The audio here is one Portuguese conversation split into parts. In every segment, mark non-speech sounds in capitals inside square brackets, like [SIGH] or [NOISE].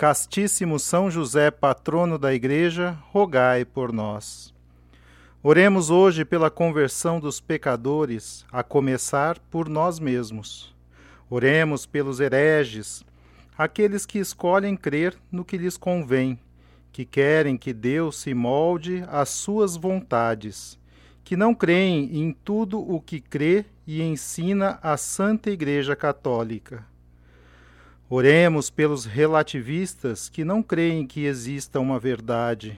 Castíssimo São José, patrono da Igreja, rogai por nós. Oremos hoje pela conversão dos pecadores, a começar por nós mesmos. Oremos pelos hereges, aqueles que escolhem crer no que lhes convém, que querem que Deus se molde às suas vontades, que não creem em tudo o que crê e ensina a Santa Igreja Católica. Oremos pelos relativistas que não creem que exista uma verdade.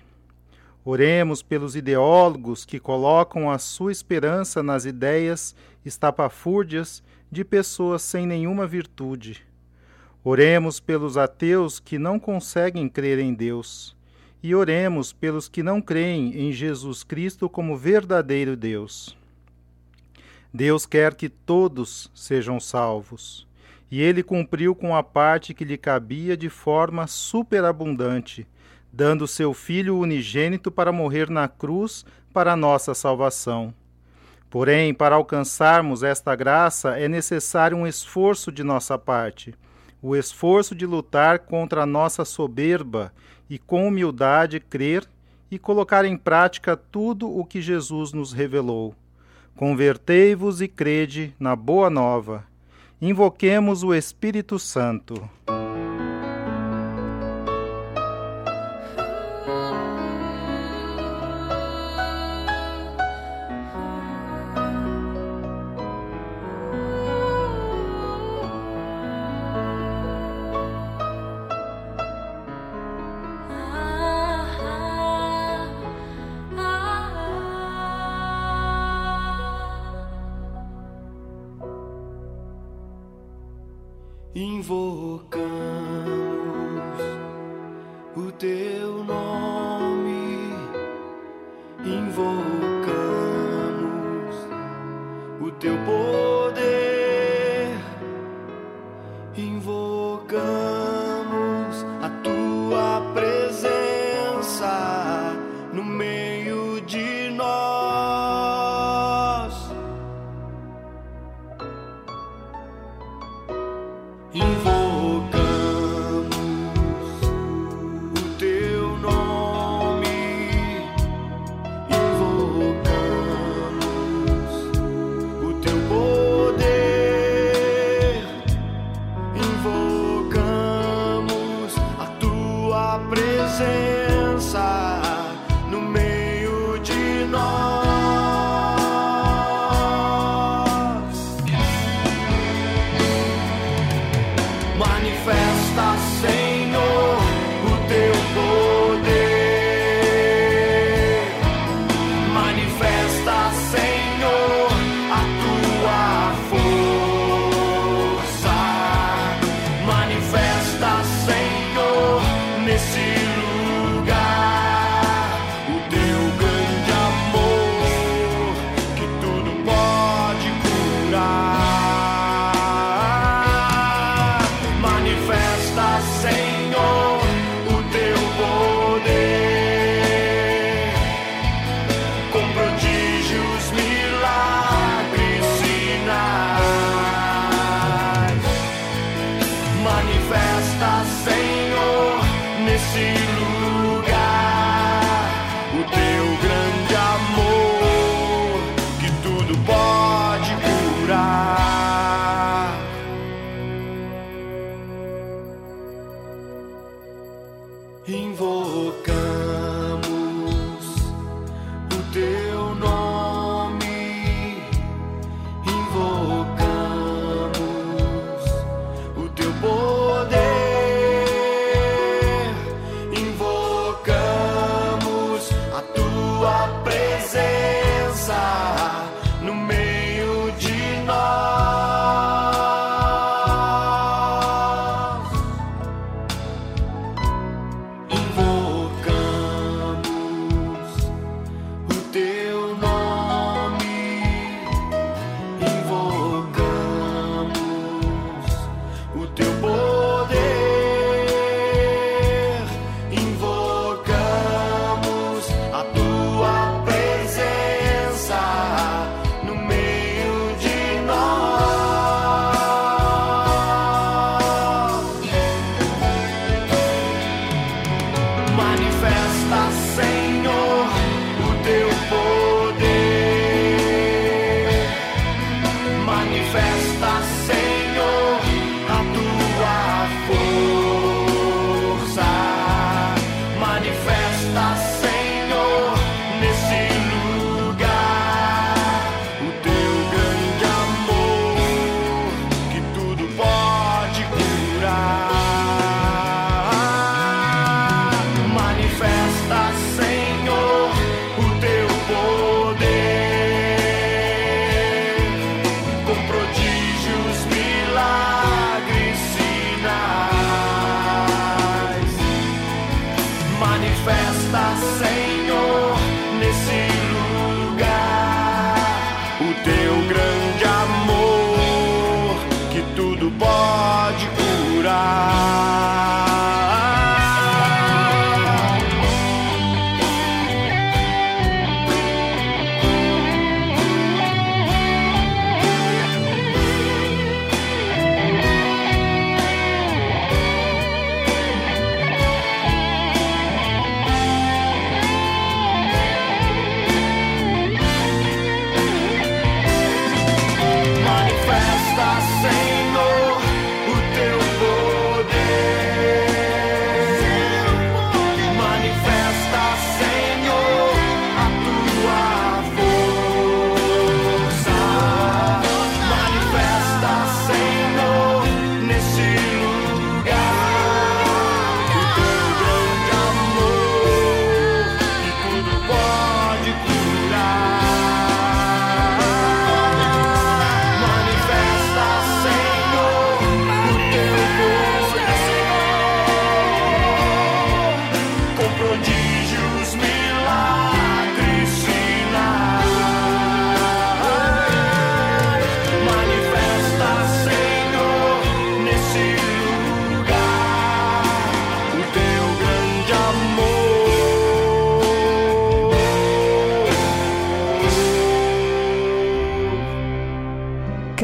Oremos pelos ideólogos que colocam a sua esperança nas ideias estapafúrdias de pessoas sem nenhuma virtude. Oremos pelos ateus que não conseguem crer em Deus. E oremos pelos que não creem em Jesus Cristo como verdadeiro Deus. Deus quer que todos sejam salvos e ele cumpriu com a parte que lhe cabia de forma superabundante, dando seu Filho unigênito para morrer na cruz para nossa salvação. Porém, para alcançarmos esta graça é necessário um esforço de nossa parte, o esforço de lutar contra a nossa soberba e com humildade crer e colocar em prática tudo o que Jesus nos revelou. Convertei-vos e crede na boa nova Invoquemos o Espírito Santo. Invocamos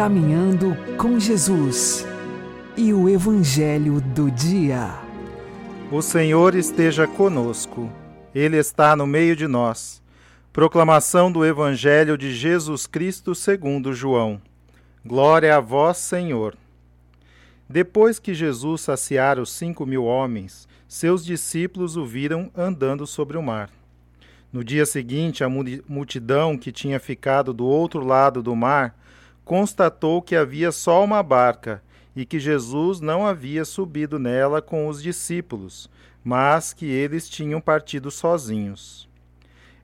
Caminhando com Jesus e o Evangelho do Dia. O Senhor esteja conosco, Ele está no meio de nós. Proclamação do Evangelho de Jesus Cristo segundo João. Glória a vós, Senhor. Depois que Jesus saciara os cinco mil homens, seus discípulos o viram andando sobre o mar. No dia seguinte, a multidão que tinha ficado do outro lado do mar constatou que havia só uma barca e que Jesus não havia subido nela com os discípulos, mas que eles tinham partido sozinhos.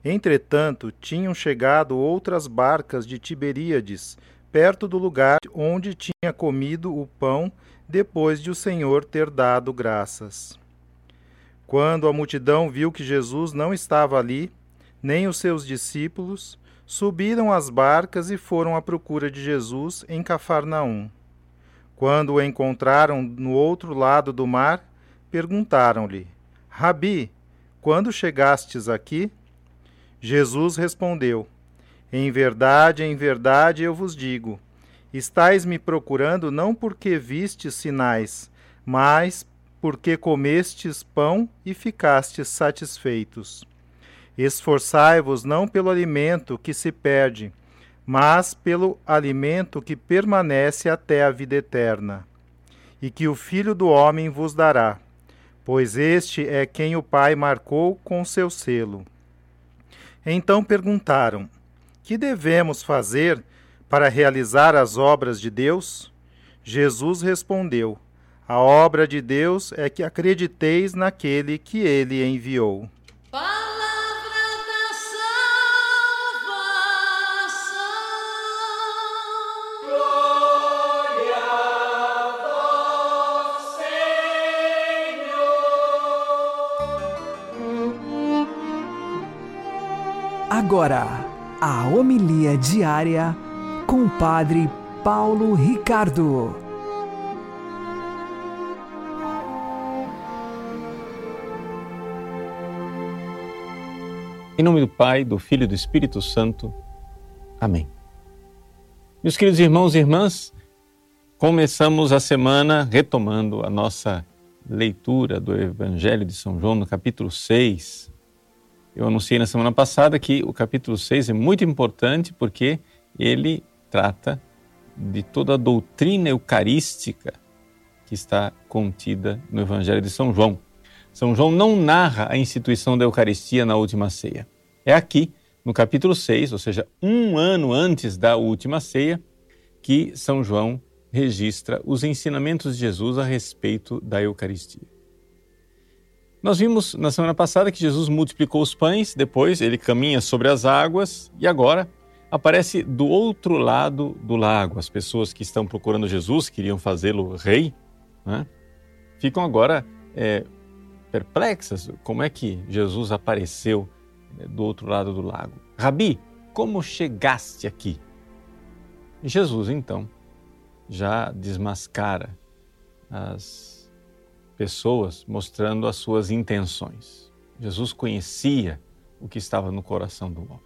Entretanto, tinham chegado outras barcas de Tiberíades, perto do lugar onde tinha comido o pão depois de o Senhor ter dado graças. Quando a multidão viu que Jesus não estava ali, nem os seus discípulos, subiram as barcas e foram à procura de Jesus em Cafarnaum. Quando o encontraram no outro lado do mar, perguntaram-lhe: Rabi, quando chegastes aqui? Jesus respondeu: Em verdade, em verdade eu vos digo: estais me procurando não porque vistes sinais, mas porque comestes pão e ficastes satisfeitos. Esforçai-vos não pelo alimento que se perde, mas pelo alimento que permanece até a vida eterna, e que o Filho do Homem vos dará, pois este é quem o Pai marcou com seu selo. Então perguntaram: Que devemos fazer para realizar as obras de Deus? Jesus respondeu: A obra de Deus é que acrediteis naquele que ele enviou. Agora, a homilia diária com o Padre Paulo Ricardo. Em nome do Pai, do Filho e do Espírito Santo. Amém. Meus queridos irmãos e irmãs, começamos a semana retomando a nossa leitura do Evangelho de São João no capítulo 6. Eu anunciei na semana passada que o capítulo 6 é muito importante porque ele trata de toda a doutrina eucarística que está contida no Evangelho de São João. São João não narra a instituição da Eucaristia na última ceia. É aqui, no capítulo 6, ou seja, um ano antes da última ceia, que São João registra os ensinamentos de Jesus a respeito da Eucaristia. Nós vimos na semana passada que Jesus multiplicou os pães, depois ele caminha sobre as águas e agora aparece do outro lado do lago. As pessoas que estão procurando Jesus, queriam fazê-lo rei, né? ficam agora é, perplexas. Como é que Jesus apareceu é, do outro lado do lago? Rabi, como chegaste aqui? Jesus, então, já desmascara as pessoas mostrando as suas intenções. Jesus conhecia o que estava no coração do homem.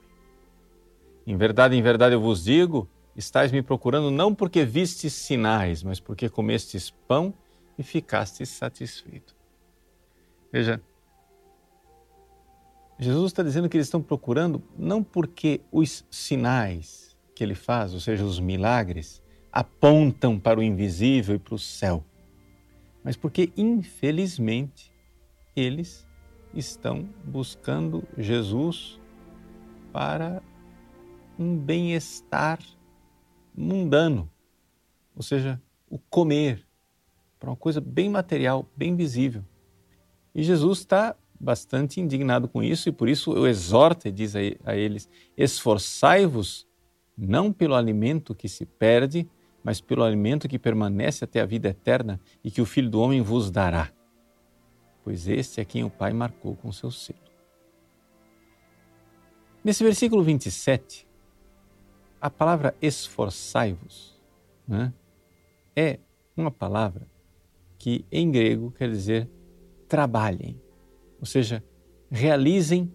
Em verdade, em verdade eu vos digo, estáis me procurando não porque vistes sinais, mas porque comestes pão e ficastes satisfeito. Veja, Jesus está dizendo que eles estão procurando não porque os sinais que ele faz, ou seja, os milagres, apontam para o invisível e para o céu, mas porque, infelizmente, eles estão buscando Jesus para um bem-estar mundano, ou seja, o comer, para uma coisa bem material, bem visível. E Jesus está bastante indignado com isso e por isso eu exorto e diz a eles: esforçai-vos não pelo alimento que se perde, mas pelo alimento que permanece até a vida eterna e que o Filho do Homem vos dará. Pois este é quem o Pai marcou com seu selo. Nesse versículo 27, a palavra esforçai-vos né, é uma palavra que em grego quer dizer trabalhem, ou seja, realizem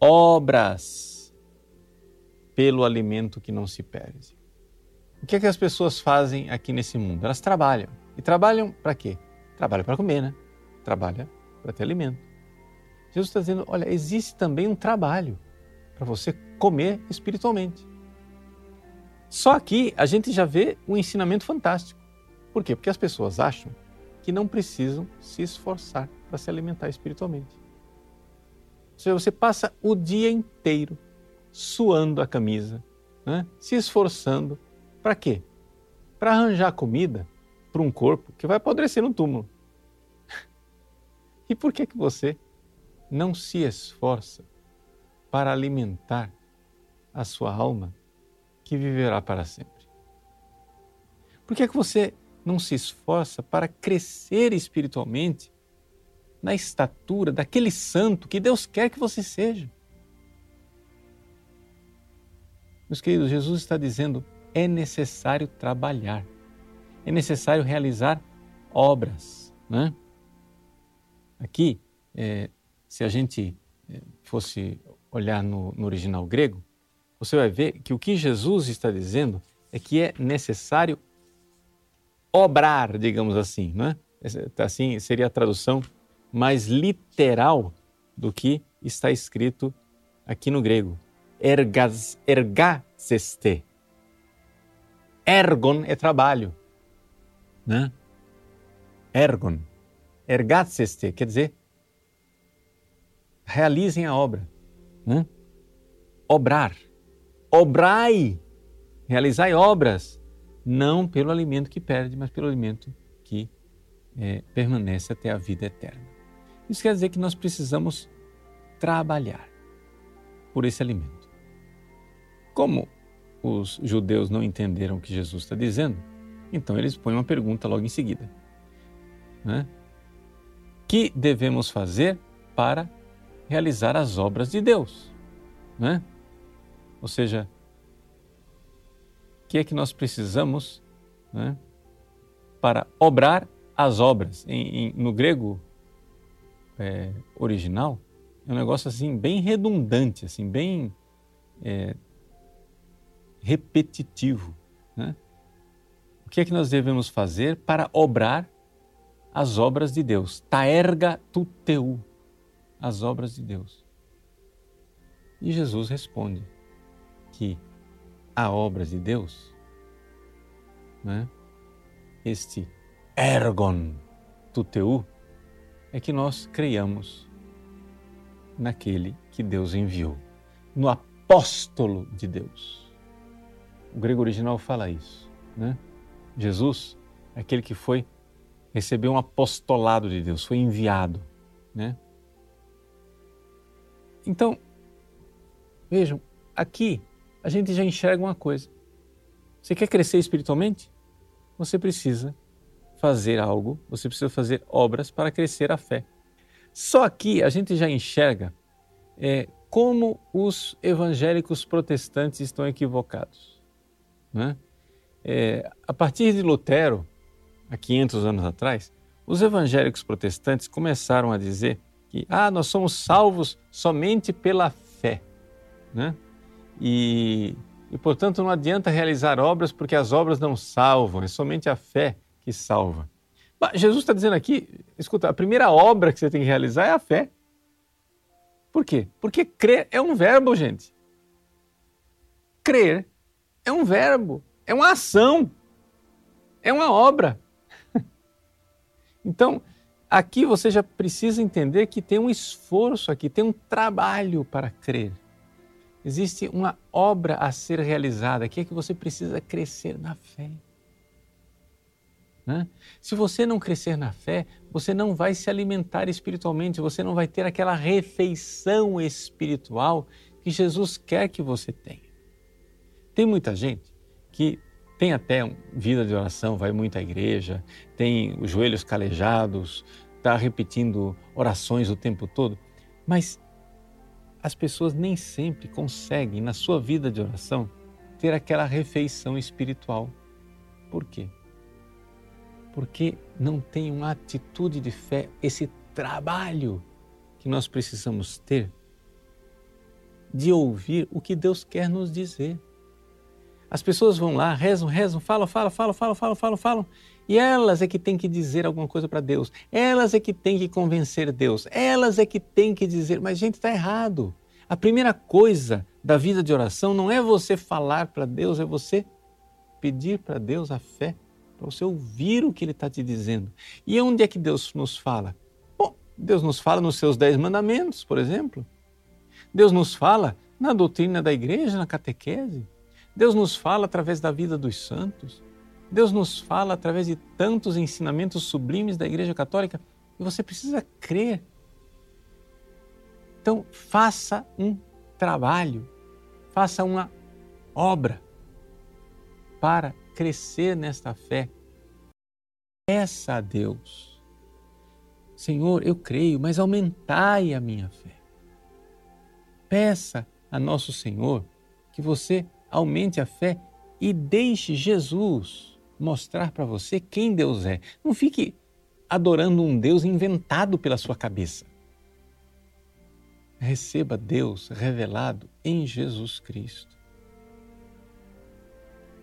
obras pelo alimento que não se perde. O que é que as pessoas fazem aqui nesse mundo? Elas trabalham. E trabalham para quê? Trabalham para comer, né? Trabalha para ter alimento. Jesus está dizendo: olha, existe também um trabalho para você comer espiritualmente. Só aqui a gente já vê um ensinamento fantástico. Por quê? Porque as pessoas acham que não precisam se esforçar para se alimentar espiritualmente. Ou seja, você passa o dia inteiro suando a camisa, né? se esforçando. Para quê? Para arranjar comida para um corpo que vai apodrecer no túmulo. [LAUGHS] E por que, que você não se esforça para alimentar a sua alma que viverá para sempre? Por que, que você não se esforça para crescer espiritualmente na estatura daquele santo que Deus quer que você seja. Meus queridos, Jesus está dizendo: é necessário trabalhar, é necessário realizar obras. Né? Aqui, é, se a gente é, fosse olhar no, no original grego, você vai ver que o que Jesus está dizendo é que é necessário obrar, digamos assim, né? Assim seria a tradução mais literal do que está escrito aqui no grego. Ergas, ergaseste. Ergon é trabalho, né? Ergon. Ergaseste quer dizer realizem a obra, né? Obrar. Obrai. Realizai obras não pelo alimento que perde, mas pelo alimento que é, permanece até a vida eterna. Isso quer dizer que nós precisamos trabalhar por esse alimento. Como os judeus não entenderam o que Jesus está dizendo, então eles põem uma pergunta logo em seguida. Né? Que devemos fazer para realizar as obras de Deus? Né? Ou seja, que é que nós precisamos né, para obrar as obras. Em, em, no grego é, original, é um negócio assim bem redundante, assim bem é, repetitivo. Né? O que é que nós devemos fazer para obrar as obras de Deus? Taerga tuteu, as obras de Deus. E Jesus responde que a obras de Deus, né? este ergon tuteu, é que nós creiamos naquele que Deus enviou, no apóstolo de Deus. O grego original fala isso, né? Jesus, aquele que foi recebeu um apostolado de Deus, foi enviado, né? Então, vejam, aqui a gente já enxerga uma coisa. Você quer crescer espiritualmente? Você precisa fazer algo, você precisa fazer obras para crescer a fé. Só aqui a gente já enxerga é, como os evangélicos protestantes estão equivocados. Né? É, a partir de Lutero, há 500 anos atrás, Os evangélicos protestantes começaram a dizer que ah, nós somos salvos somente pela fé. Né? E, e, portanto, não adianta realizar obras porque as obras não salvam, é somente a fé que salva. Mas Jesus está dizendo aqui: escuta, a primeira obra que você tem que realizar é a fé. Por quê? Porque crer é um verbo, gente. Crer é um verbo, é uma ação, é uma obra. [LAUGHS] Então, aqui você já precisa entender que tem um esforço aqui, tem um trabalho para crer. Existe uma obra a ser realizada, que é que você precisa crescer na fé. Né? Se você não crescer na fé, você não vai se alimentar espiritualmente, você não vai ter aquela refeição espiritual que Jesus quer que você tenha. Tem muita gente que tem até vida de oração, vai muito à igreja, tem os joelhos calejados, está repetindo orações o tempo todo, mas as pessoas nem sempre conseguem, na sua vida de oração, ter aquela refeição espiritual. Por quê? Porque não tem uma atitude de fé, esse trabalho que nós precisamos ter de ouvir o que Deus quer nos dizer. As pessoas vão lá, rezam, rezam, falam, falam, falam, falam, falam, falam, falam. E elas é que têm que dizer alguma coisa para Deus. Elas é que têm que convencer Deus. Elas é que têm que dizer. Mas, gente, está errado. A primeira coisa da vida de oração não é você falar para Deus, é você pedir para Deus a fé, para você ouvir o que Ele está te dizendo. E onde é que Deus nos fala? Bom, Deus nos fala nos seus dez mandamentos, por exemplo. Deus nos fala na doutrina da igreja, na catequese. Deus nos fala através da vida dos santos. Deus nos fala através de tantos ensinamentos sublimes da Igreja Católica e você precisa crer. Então, faça um trabalho, faça uma obra para crescer nesta fé. Peça a Deus. Senhor, eu creio, mas aumentai a minha fé. Peça a nosso Senhor que você aumente a fé e deixe Jesus mostrar para você quem Deus é. Não fique adorando um Deus inventado pela sua cabeça. Receba Deus revelado em Jesus Cristo.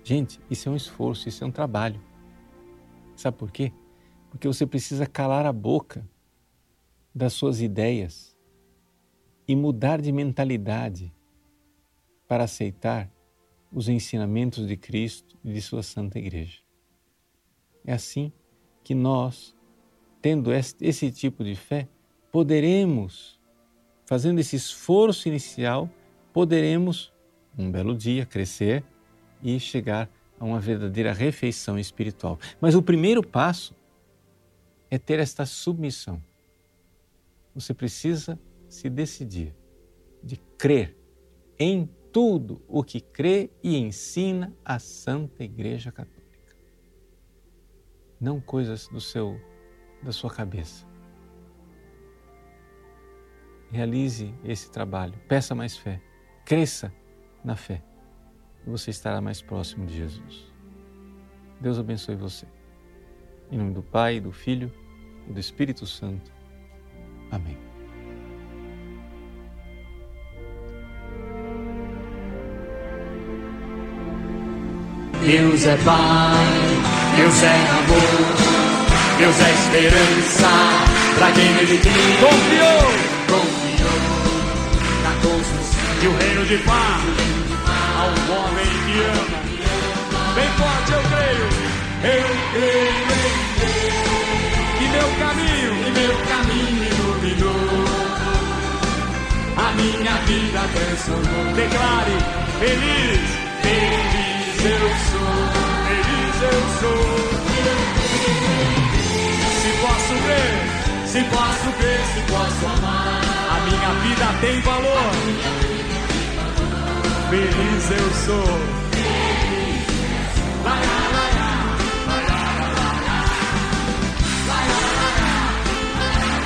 Gente, isso é um esforço, isso é um trabalho. Sabe por quê? Porque você precisa calar a boca das suas ideias e mudar de mentalidade para aceitar os ensinamentos de Cristo e de Sua Santa Igreja. É assim que nós, tendo esse tipo de fé, poderemos, fazendo esse esforço inicial, poderemos, um belo dia, crescer e chegar a uma verdadeira refeição espiritual. Mas o primeiro passo é ter esta submissão. Você precisa se decidir de crer em tudo o que crê e ensina a Santa Igreja Católica. Não coisas do seu da sua cabeça. Realize esse trabalho, peça mais fé, cresça na fé e você estará mais próximo de Jesus. Deus abençoe você. Em nome do Pai, do Filho e do Espírito Santo. Amém. Deus é Pai, Deus é amor, Deus é esperança. Para quem nele crê. Confiou. Confiou. Na construção que o reino de paz. A um homem que ama. Bem forte eu creio, Eu creio em Deus, que meu caminho. E meu caminho iluminou, a minha vida transformou. declare feliz, Feliz eu sou, feliz eu sou. Se posso ver, se posso crer, se posso amar. a minha vida tem valor. Feliz eu sou.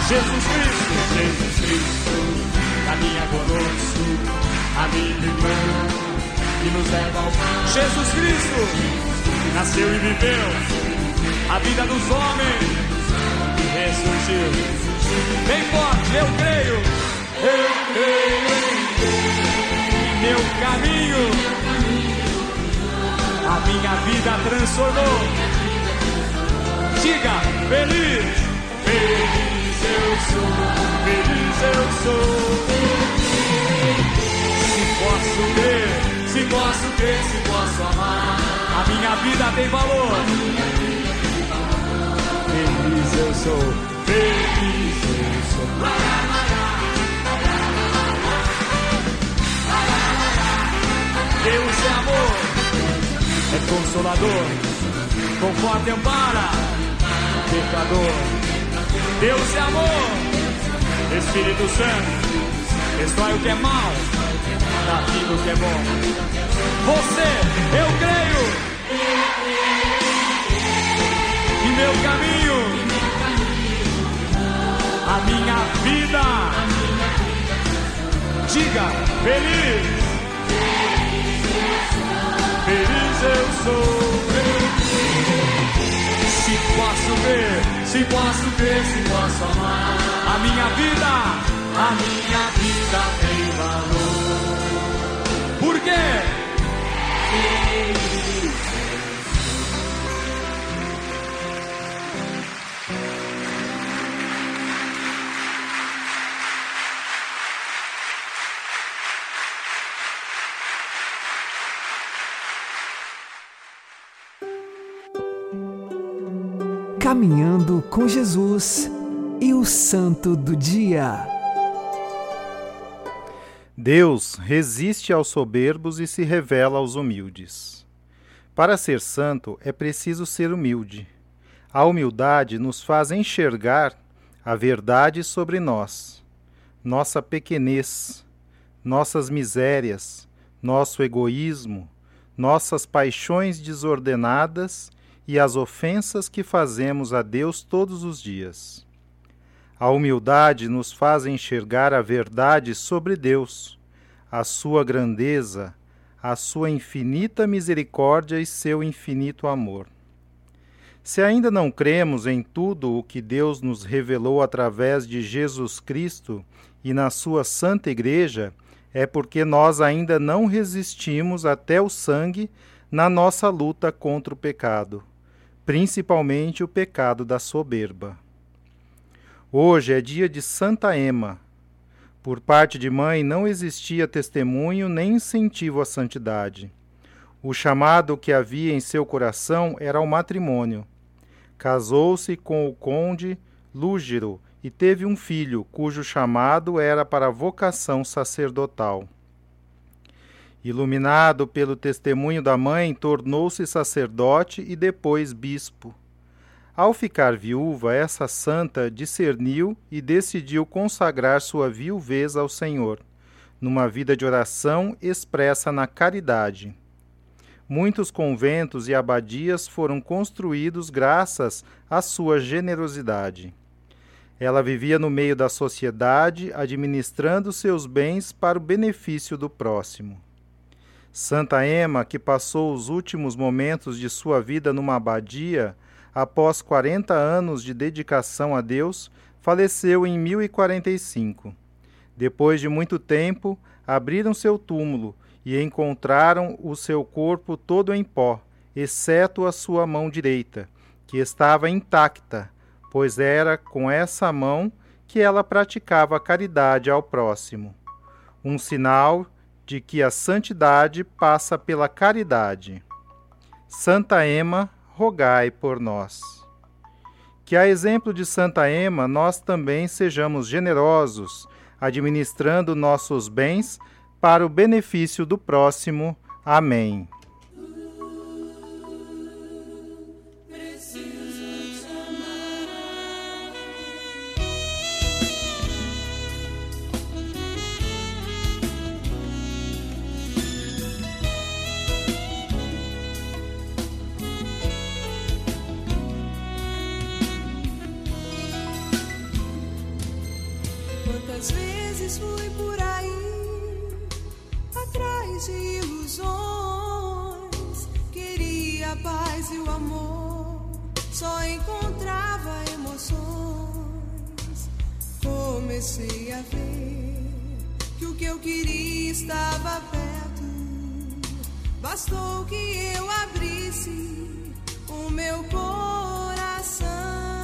Jesus Cristo, Jesus Cristo caminha conosco, amigo e irmão, que nos leva ao. Jesus Cristo nasceu e viveu a vida dos homens. ressurgiu. Bem forte, eu creio, eu creio em meu caminho. A minha vida transformou. Diga, feliz, feliz eu sou, feliz eu sou. Posso crer, se posso amar, a minha vida tem valor. Feliz eu sou, feliz eu sou. Deus é amor, é consolador, conforta e ampara, pecador. Deus é amor, Espírito Santo, destrói o que é mal, dá vida o que é bom. Você, eu creio, em meu caminho, a minha vida, diga, feliz. Feliz eu sou. Se posso ver, se posso ver, se posso amar. A minha vida, a minha vida tem valor. Por quê? Caminhando com Jesus e o Santo do Dia. Deus resiste aos soberbos e se revela aos humildes. Para ser santo é preciso ser humilde. A humildade nos faz enxergar a verdade sobre nós, nossa pequenez, nossas misérias, nosso egoísmo, nossas paixões desordenadas e as ofensas que fazemos a Deus todos os dias. A humildade nos faz enxergar a verdade sobre Deus, a sua grandeza, a sua infinita misericórdia e seu infinito amor. Se ainda não cremos em tudo o que Deus nos revelou através de Jesus Cristo e na sua Santa Igreja, é porque nós ainda não resistimos até o sangue na nossa luta contra o pecado, principalmente o pecado da soberba. Hoje é dia de Santa Ema. Por parte de mãe não existia testemunho nem incentivo à santidade. O chamado que havia em seu coração era o matrimônio. Casou-se com o conde Lúgiro e teve um filho, cujo chamado era para a vocação sacerdotal. Iluminado pelo testemunho da mãe, tornou-se sacerdote e depois bispo. Ao ficar viúva, essa santa discerniu e decidiu consagrar sua viuvez ao Senhor, numa vida de oração expressa na caridade. Muitos conventos e abadias foram construídos graças à sua generosidade. Ela vivia no meio da sociedade, administrando seus bens para o benefício do próximo. Santa Ema, que passou os últimos momentos de sua vida numa abadia, após 40 anos de dedicação a Deus, faleceu em 1045. Depois de muito tempo, abriram seu túmulo e encontraram o seu corpo todo em pó, exceto a sua mão direita, que estava intacta, pois era com essa mão que ela praticava a caridade ao próximo. Um sinal de que a santidade passa pela caridade. Santa Ema, rogai por nós. Que a exemplo de Santa Ema, nós também sejamos generosos, administrando nossos bens para o benefício do próximo. Amém. De ilusões, queria a paz e o amor, só encontrava emoções. comecei a ver que o que eu queria estava perto. Bastou que eu abrisse o meu coração.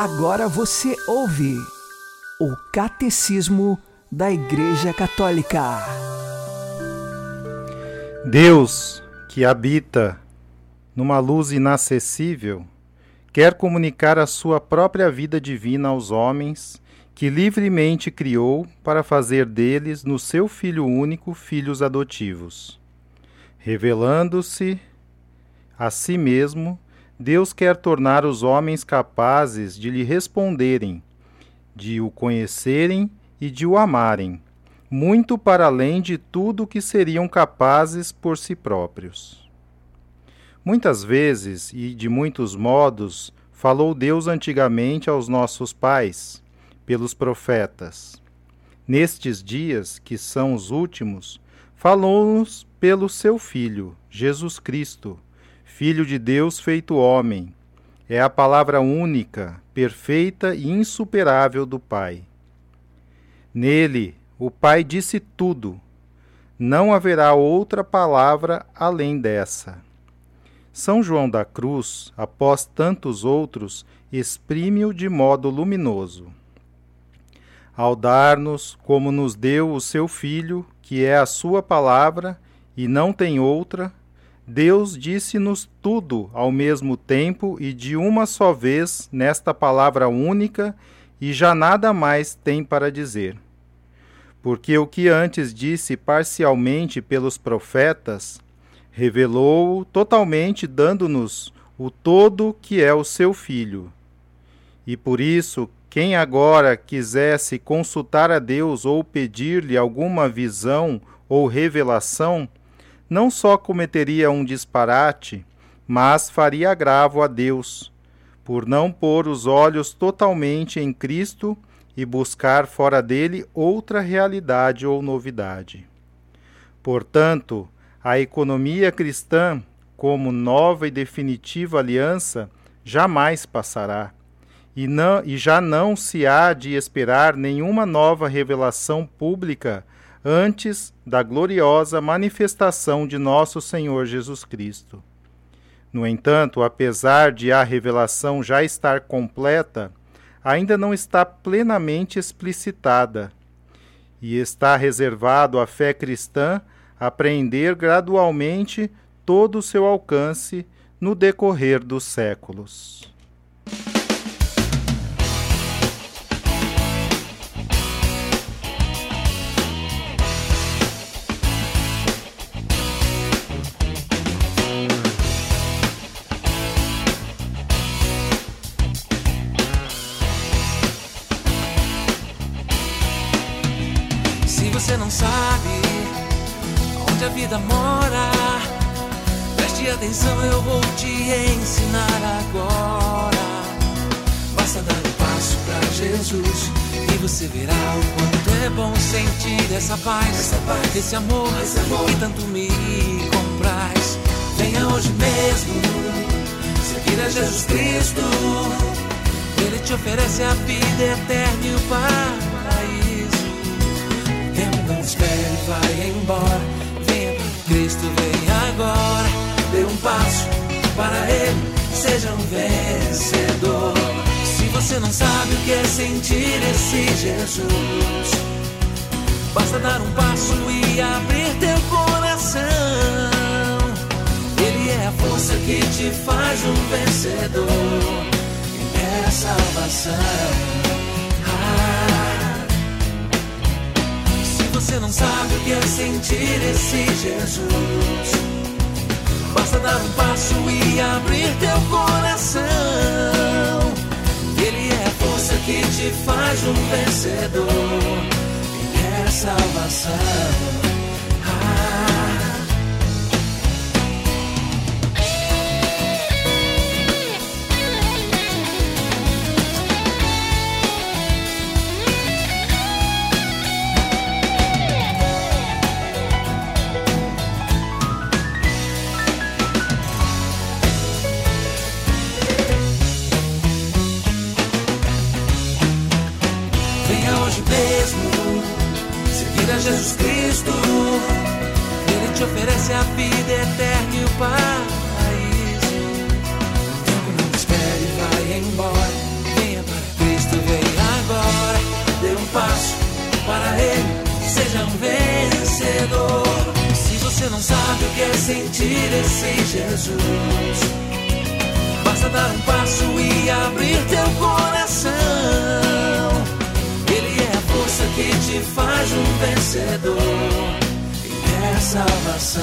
Agora você ouve o Catecismo da Igreja Católica. Deus, que habita numa luz inacessível, quer comunicar a sua própria vida divina aos homens, que livremente criou para fazer deles, no seu Filho único, filhos adotivos. Revelando-se a si mesmo, Deus quer tornar os homens capazes de lhe responderem, de o conhecerem e de o amarem, muito para além de tudo que seriam capazes por si próprios. Muitas vezes e de muitos modos falou Deus antigamente aos nossos pais, pelos profetas. Nestes dias, que são os últimos, falou-nos pelo seu Filho, Jesus Cristo, Filho de Deus feito homem. É a palavra única, perfeita e insuperável do Pai. Nele, o Pai disse tudo. Não haverá outra palavra além dessa. São João da Cruz, após tantos outros, exprime-o de modo luminoso. Ao dar-nos, como nos deu o seu Filho, que é a sua palavra e não tem outra, Deus disse-nos tudo ao mesmo tempo e de uma só vez nesta palavra única, e já nada mais tem para dizer. Porque o que antes disse parcialmente pelos profetas, revelou-o totalmente, dando-nos o todo que é o seu Filho. E por isso, quem agora quisesse consultar a Deus ou pedir-lhe alguma visão ou revelação, não só cometeria um disparate, mas faria agravo a Deus, por não pôr os olhos totalmente em Cristo e buscar fora dele outra realidade ou novidade. Portanto, a economia cristã, como nova e definitiva aliança, jamais passará, e, não, e já não se há de esperar nenhuma nova revelação pública antes da gloriosa manifestação de nosso Senhor Jesus Cristo. No entanto, apesar de a revelação já estar completa, ainda não está plenamente explicitada e está reservado à fé cristã apreender gradualmente todo o seu alcance no decorrer dos séculos. Não sabe onde a vida mora, preste atenção, eu vou te ensinar agora. Basta dar um passo pra Jesus e você verá o quanto é bom sentir essa paz, essa paz esse, amor, esse amor que tanto me compraz. Venha hoje mesmo seguir a Jesus Cristo. Ele te oferece a vida eterna e o paraíso. Tempo não espere, vai embora. Venha Cristo, venha agora. Dê um passo para Ele, seja um vencedor. Se você não sabe o que é sentir esse Jesus, basta dar um passo e abrir teu coração. Ele é a força que te faz um vencedor. É salvação. Você não sabe o que é sentir esse Jesus, basta dar um passo e abrir teu coração. Ele é a força que te faz um vencedor. E é salvação. Seja um vencedor. Se você não sabe o que é sentir esse Jesus, basta dar um passo e abrir teu coração. Ele é a força que te faz um vencedor. E é salvação.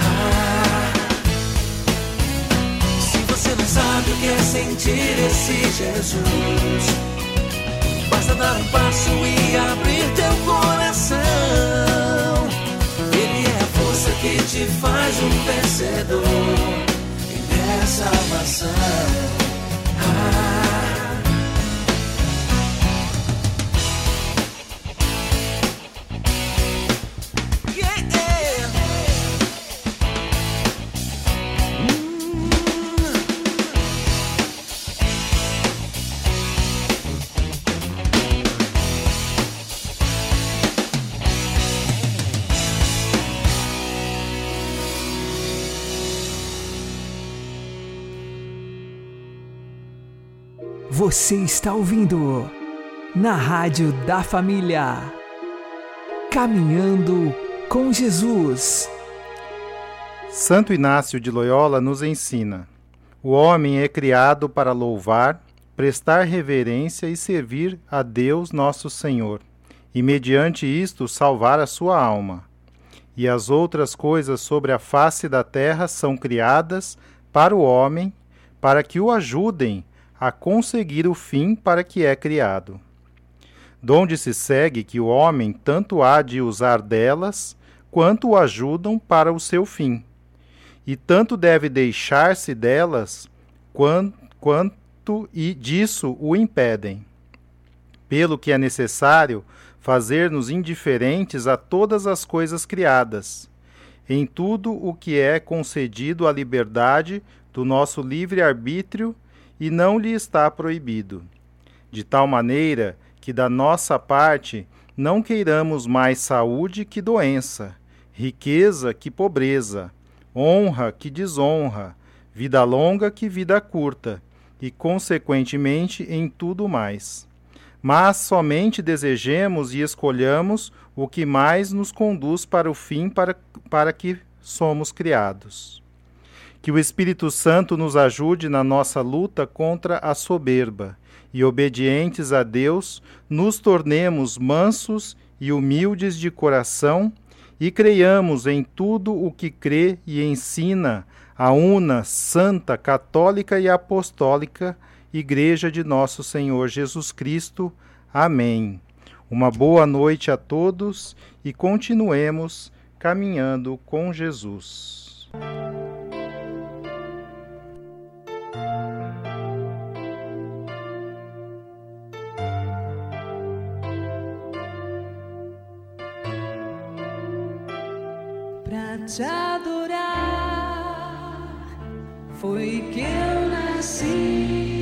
Ah. Se você não sabe o que é sentir esse Jesus, basta dar um passo e abrir te faz um vencedor. E é salvação. Você está ouvindo na Rádio da Família. Caminhando com Jesus. Santo Inácio de Loyola nos ensina: o homem é criado para louvar, prestar reverência e servir a Deus nosso Senhor, e mediante isto salvar a sua alma. E as outras coisas sobre a face da terra são criadas para o homem, para que o ajudem a conseguir o fim para que é criado. Donde se segue que o homem tanto há de usar delas, quanto o ajudam para o seu fim. E tanto deve deixar-se delas, quanto, quanto e disso o impedem. Pelo que é necessário fazer-nos indiferentes a todas as coisas criadas, em tudo o que é concedido à liberdade do nosso livre-arbítrio e não lhe está proibido, de tal maneira que da nossa parte não queiramos mais saúde que doença, riqueza que pobreza, honra que desonra, vida longa que vida curta, e consequentemente em tudo mais mas somente desejemos e escolhamos o que mais nos conduz para o fim para, para que somos criados. Que o Espírito Santo nos ajude na nossa luta contra a soberba e, obedientes a Deus, nos tornemos mansos e humildes de coração e creiamos em tudo o que crê e ensina a una, santa, católica e apostólica Igreja de Nosso Senhor Jesus Cristo. Amém. Uma boa noite a todos e continuemos caminhando com Jesus. Te adorar. Foi que eu nasci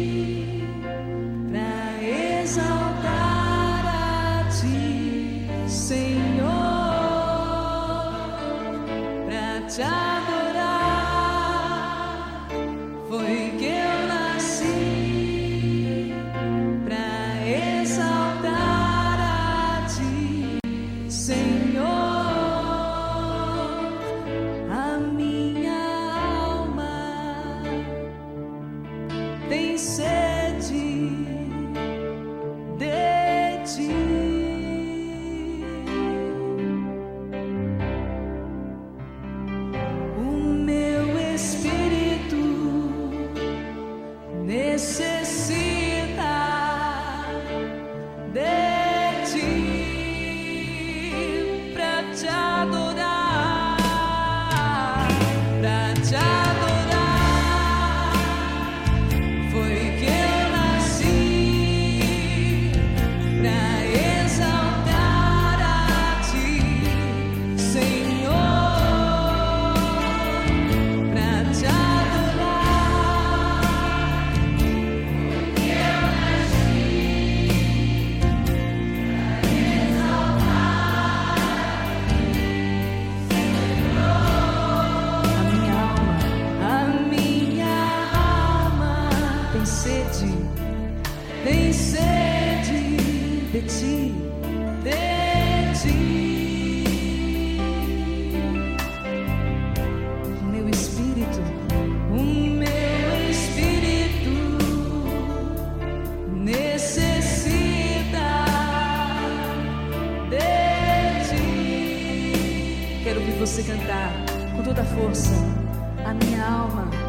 força. A minha alma